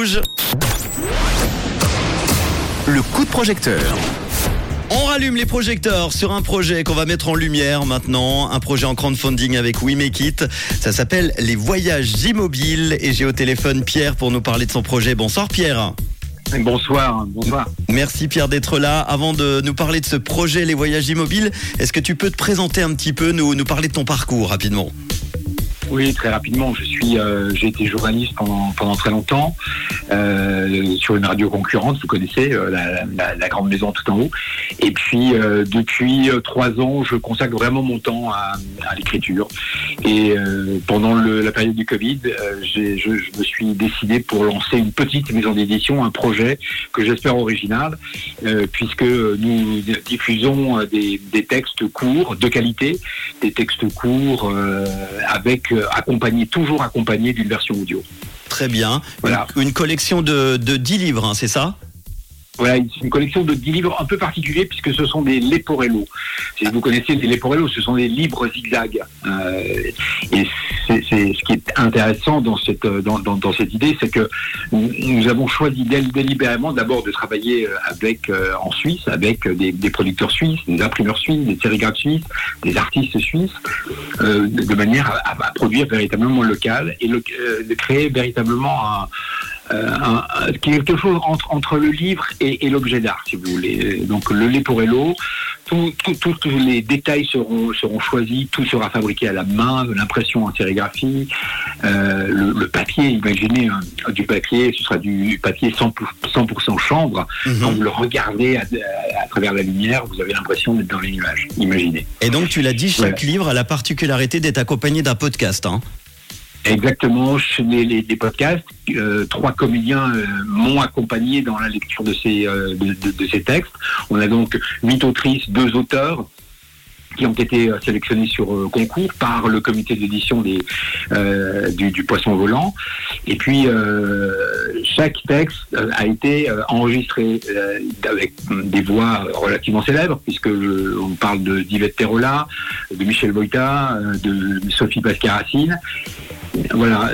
Rouge. Le coup de projecteur. On rallume les projecteurs sur un projet qu'on va mettre en lumière maintenant, un projet en crowdfunding avec We Make It. Ça s'appelle les voyages immobiles et j'ai au téléphone Pierre pour nous parler de son projet. Bonsoir Pierre. Bonsoir, bonsoir. Merci Pierre d'être là. Avant de nous parler de ce projet Les Voyages Immobiles, est-ce que tu peux te présenter un petit peu, nous, nous parler de ton parcours rapidement? Oui, très rapidement. Je suis, euh, j'ai été journaliste pendant très longtemps euh, sur une radio concurrente. Vous connaissez euh, la, grande maison tout en haut. Et puis depuis trois ans, je consacre vraiment mon temps à, l'écriture. Et pendant la période du Covid, je, me suis décidé pour lancer une petite maison d'édition, un projet que j'espère original, puisque nous diffusons des, textes courts de qualité, des textes courts avec accompagné, toujours accompagné d'une version audio. Très bien. Voilà. Une, une collection de, de 10 livres, hein, c'est ça? Voilà, c'est une collection de 10 livres un peu particuliers puisque ce sont des Leporello. Si vous connaissez les Leporello, ce sont des livres zigzag. Euh, et c'est ce qui est intéressant dans cette dans, dans, dans cette idée, c'est que nous avons choisi délibérément d'abord de travailler avec euh, en Suisse avec des, des, producteurs suisses, des imprimeurs suisses, des sérigraphes suisses, des artistes suisses, euh, de manière à, à, produire véritablement local et le, euh, de créer véritablement un euh, un, quelque chose entre, entre le livre et, et l'objet d'art, si vous voulez. Donc le lait pour Hello, tous les détails seront, seront choisis, tout sera fabriqué à la main, l'impression en sérigraphie, euh, le, le, papier, imaginez hein, du papier, ce sera du papier 100%, 100 chambre. Mm -hmm. Quand vous le regardez à, à, à travers la lumière, vous avez l'impression d'être dans les nuages, imaginez. Et donc tu l'as dit, chaque ouais. livre a la particularité d'être accompagné d'un podcast. Hein Exactement, les, les, les podcasts. Euh, trois comédiens euh, m'ont accompagné dans la lecture de ces, euh, de, ces textes. On a donc huit autrices, deux auteurs qui ont été sélectionnés sur concours par le comité d'édition des du, poisson volant. Et puis chaque texte a été enregistré avec des voix relativement célèbres, puisque on parle de d'Yvette Terola, de Michel Boita, de Sophie Pascaracine voilà,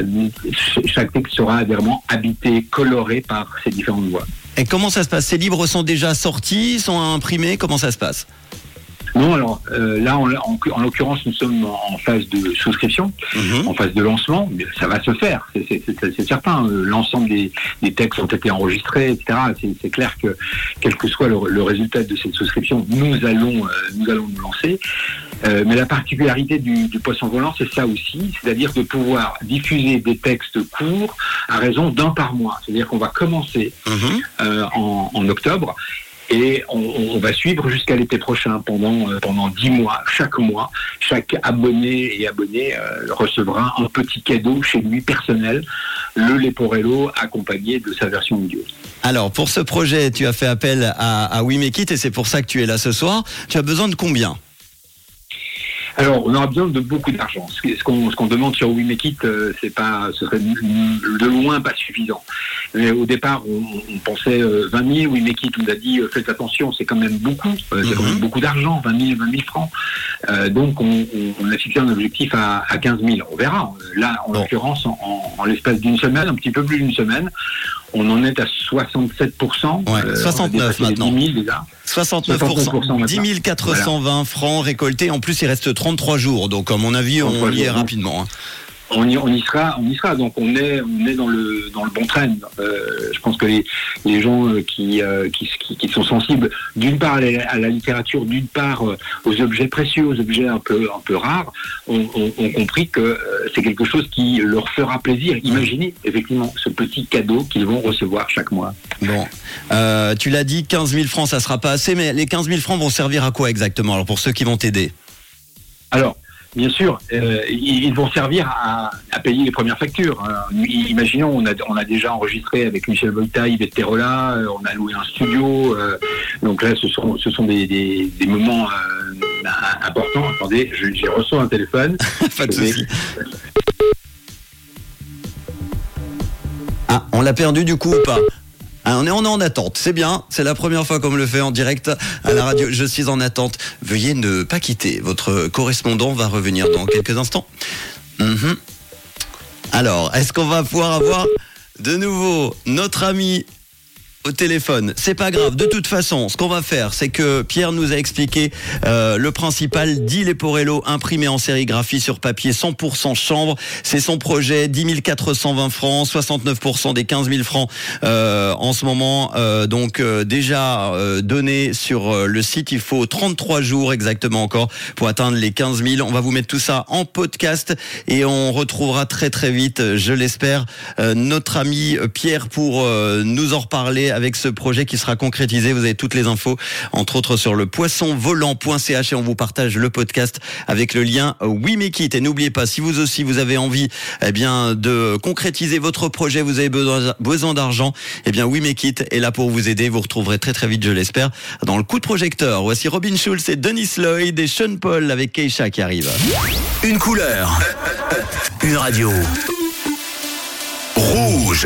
chaque texte sera vraiment habité, coloré par ces différentes voix. Et comment ça se passe? Ces livres sont déjà sortis, sont imprimés? Comment ça se passe? Non, alors euh, là, en, en, en l'occurrence, nous sommes en phase de souscription, -hmm. en phase de lancement. Ça va se faire, c'est certain. L'ensemble des, des, textes ont été enregistrés, etc. C'est clair que, quel que soit le, le, résultat de cette souscription, nous allons, euh, nous allons nous lancer. Euh, mais la particularité du, du poisson volant, c'est ça aussi, c'est-à-dire de pouvoir diffuser des textes courts à raison d'un par mois. C'est-à-dire qu'on va commencer mm -hmm. en, en octobre et on, on, va suivre jusqu'à l'été prochain pendant euh, pendant dix mois. Chaque mois, chaque abonné et abonné euh, recevra un petit cadeau chez lui personnel, le Leporello accompagné de sa version audio. Alors pour ce projet, tu as fait appel à, à et c'est pour ça que tu es là ce soir. Tu as besoin de combien? Alors, on aura besoin de beaucoup d'argent. Ce qu'on qu demande sur We Make It, euh, c'est pas, ce serait de loin pas suffisant. Mais au départ, on, on pensait euh, 20 000. We Make It nous a dit euh, faites attention, c'est quand même beaucoup, euh, c'est mm -hmm. quand même beaucoup d'argent, 20 000, 20 000 francs. Euh, donc, on, on, a fixé un objectif à, à 15 000. On verra. Là, en l'occurrence, en, en, en l'espace d'une semaine, un petit peu plus d'une semaine, on en est à 67%. Ouais, 69 maintenant. 10 000 déjà. 69%, 69% 10 420 voilà. francs récoltés. En plus, il reste 33 jours. Donc, à mon avis, on y est rapidement. Hein. On y, on y, sera, on y sera. Donc on est, on est dans le dans le bon train. Euh, je pense que les, les gens qui, euh, qui, qui, qui, sont sensibles, d'une part à la, à la littérature, d'une part euh, aux objets précieux, aux objets un peu un peu rares, ont, compris que euh, c'est quelque chose qui leur fera plaisir. Imaginez effectivement ce petit cadeau qu'ils vont recevoir chaque mois. Bon, euh, tu l'as dit, 15 000 francs, ça sera pas assez, mais les 15 000 francs vont servir à quoi exactement Alors pour ceux qui vont t'aider? Alors, Bien sûr, euh, ils vont servir à, à, payer les premières factures. Euh, imaginons, on a, on a déjà enregistré avec Michel Volta, Yvette Terola, euh, on a loué un studio. Euh, donc là, ce sont, ce sont des, des, des moments euh, importants. Attendez, j'ai reçu un téléphone. Pas de souci. Ah, on l'a perdu du coup ou pas? On est en, en attente, c'est bien. C'est la première fois qu'on le fait en direct à la radio. Je suis en attente. Veuillez ne pas quitter. Votre correspondant va revenir dans quelques instants. Mmh. Alors, est-ce qu'on va pouvoir avoir de nouveau notre ami au téléphone. C'est pas grave. De toute façon, ce qu'on va faire, c'est que Pierre nous a expliqué euh, le principal. 10 Leporello imprimé en sérigraphie sur papier, 100% chambre. C'est son projet. 10 420 francs, 69% des 15 000 francs euh, en ce moment. Euh, donc euh, déjà euh, donné sur euh, le site. Il faut 33 jours exactement encore pour atteindre les 15 000. On va vous mettre tout ça en podcast et on retrouvera très très vite, je l'espère, notre ami Pierre pour nous en reparler avec ce projet qui sera concrétisé. Vous avez toutes les infos, entre autres sur le poissonvolant.ch et on vous partage le podcast avec le lien We Make It. Et n'oubliez pas, si vous aussi vous avez envie eh bien, de concrétiser votre projet, vous avez besoin, d'argent, eh bien We Make It est là pour vous aider. Vous retrouverez très très vite, je l'espère, dans le coup de projecteur. Voici Robin Schulz et Denis Lloyd et Sean Paul avec Keisha qui arrive. Une couleur. Une radio.